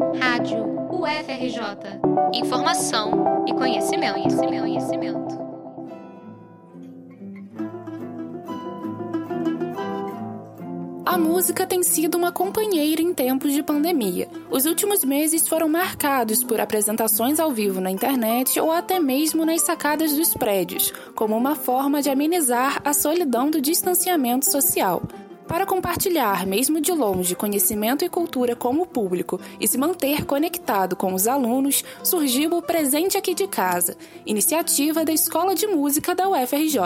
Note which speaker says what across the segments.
Speaker 1: Rádio UFRJ. Informação e conhecimento, conhecimento, conhecimento.
Speaker 2: A música tem sido uma companheira em tempos de pandemia. Os últimos meses foram marcados por apresentações ao vivo na internet ou até mesmo nas sacadas dos prédios, como uma forma de amenizar a solidão do distanciamento social. Para compartilhar, mesmo de longe, conhecimento e cultura com o público e se manter conectado com os alunos, surgiu o Presente Aqui de Casa, iniciativa da Escola de Música da UFRJ.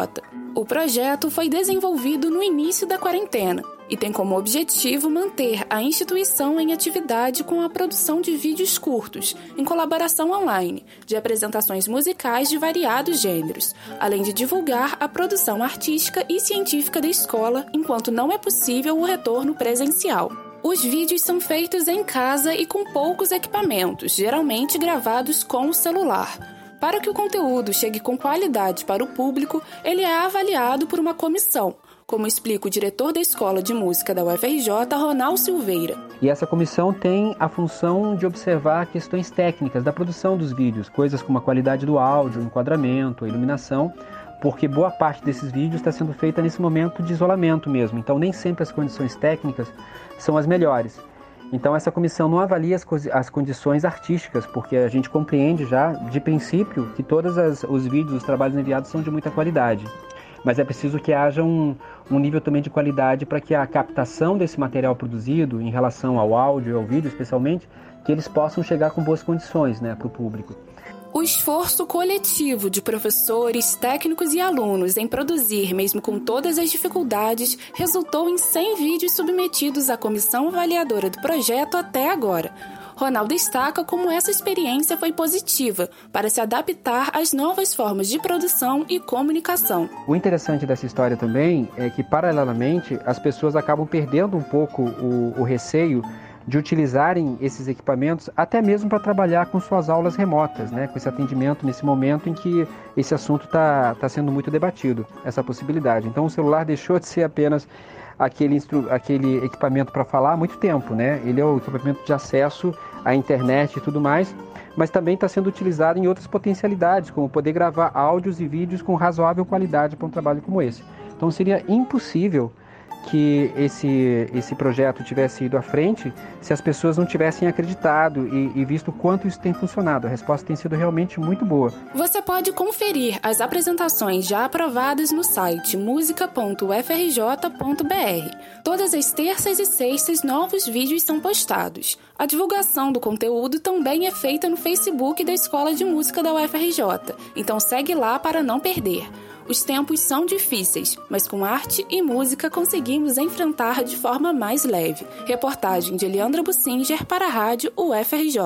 Speaker 2: O projeto foi desenvolvido no início da quarentena e tem como objetivo manter a instituição em atividade com a produção de vídeos curtos, em colaboração online, de apresentações musicais de variados gêneros, além de divulgar a produção artística e científica da escola, enquanto não é possível o retorno presencial. Os vídeos são feitos em casa e com poucos equipamentos, geralmente gravados com o celular. Para que o conteúdo chegue com qualidade para o público, ele é avaliado por uma comissão, como explica o diretor da Escola de Música da UFRJ, Ronald Silveira.
Speaker 3: E essa comissão tem a função de observar questões técnicas da produção dos vídeos, coisas como a qualidade do áudio, o enquadramento, a iluminação, porque boa parte desses vídeos está sendo feita nesse momento de isolamento mesmo, então nem sempre as condições técnicas são as melhores. Então essa comissão não avalia as, as condições artísticas, porque a gente compreende já de princípio que todos os vídeos, os trabalhos enviados são de muita qualidade mas é preciso que haja um, um nível também de qualidade para que a captação desse material produzido, em relação ao áudio e ao vídeo especialmente, que eles possam chegar com boas condições né, para o público.
Speaker 2: O esforço coletivo de professores, técnicos e alunos em produzir, mesmo com todas as dificuldades, resultou em 100 vídeos submetidos à comissão avaliadora do projeto até agora. Ronaldo destaca como essa experiência foi positiva para se adaptar às novas formas de produção e comunicação.
Speaker 3: O interessante dessa história também é que, paralelamente, as pessoas acabam perdendo um pouco o, o receio de utilizarem esses equipamentos até mesmo para trabalhar com suas aulas remotas, né? com esse atendimento nesse momento em que esse assunto está tá sendo muito debatido, essa possibilidade. Então o celular deixou de ser apenas aquele, aquele equipamento para falar há muito tempo, né? Ele é o equipamento de acesso à internet e tudo mais, mas também está sendo utilizado em outras potencialidades, como poder gravar áudios e vídeos com razoável qualidade para um trabalho como esse. Então seria impossível que esse, esse projeto tivesse ido à frente se as pessoas não tivessem acreditado e, e visto quanto isso tem funcionado. A resposta tem sido realmente muito boa.
Speaker 2: Você pode conferir as apresentações já aprovadas no site musica.ufrj.br. Todas as terças e sextas, novos vídeos são postados. A divulgação do conteúdo também é feita no Facebook da Escola de Música da UFRJ, então segue lá para não perder. Os tempos são difíceis, mas com arte e música conseguimos enfrentar de forma mais leve. Reportagem de Leandra Bussinger para a Rádio UFRJ.